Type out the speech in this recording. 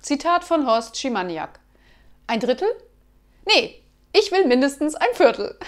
Zitat von Horst Schimaniak. Ein Drittel? Nee, ich will mindestens ein Viertel.